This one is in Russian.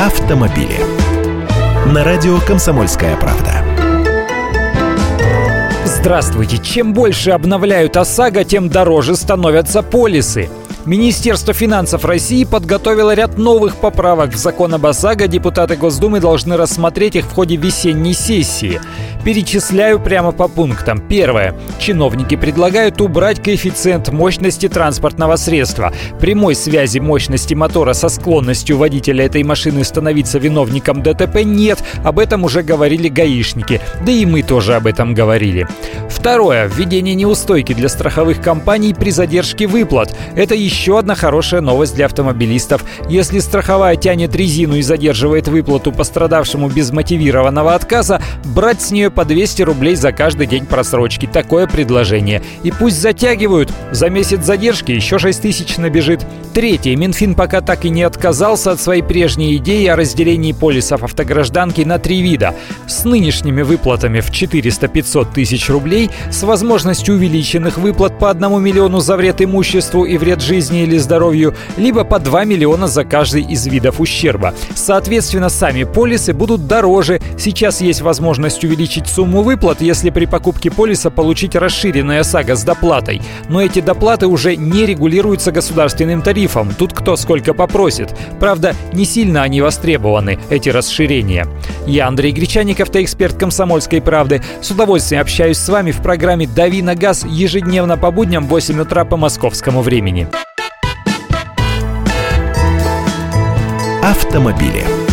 автомобили. На радио «Комсомольская правда». Здравствуйте! Чем больше обновляют ОСАГО, тем дороже становятся полисы. Министерство финансов России подготовило ряд новых поправок в закон об ОСАГО. Депутаты Госдумы должны рассмотреть их в ходе весенней сессии. Перечисляю прямо по пунктам. Первое. Чиновники предлагают убрать коэффициент мощности транспортного средства. Прямой связи мощности мотора со склонностью водителя этой машины становиться виновником ДТП нет. Об этом уже говорили гаишники. Да и мы тоже об этом говорили. Второе. Введение неустойки для страховых компаний при задержке выплат. Это еще одна хорошая новость для автомобилистов. Если страховая тянет резину и задерживает выплату пострадавшему без мотивированного отказа, брать с нее по 200 рублей за каждый день просрочки. Такое предложение. И пусть затягивают. За месяц задержки еще 6 тысяч набежит. Третье. Минфин пока так и не отказался от своей прежней идеи о разделении полисов автогражданки на три вида. С нынешними выплатами в 400-500 тысяч рублей, с возможностью увеличенных выплат по 1 миллиону за вред имуществу и вред жизни или здоровью, либо по 2 миллиона за каждый из видов ущерба. Соответственно, сами полисы будут дороже. Сейчас есть возможность увеличить сумму выплат, если при покупке полиса получить расширенная ОСАГО с доплатой. Но эти доплаты уже не регулируются государственным тарифом. Тут кто сколько попросит. Правда, не сильно они востребованы, эти расширения. Я Андрей Гречаников, эксперт «Комсомольской правды». С удовольствием общаюсь с вами в программе «Дави на газ» ежедневно по будням в 8 утра по московскому времени. Автомобили.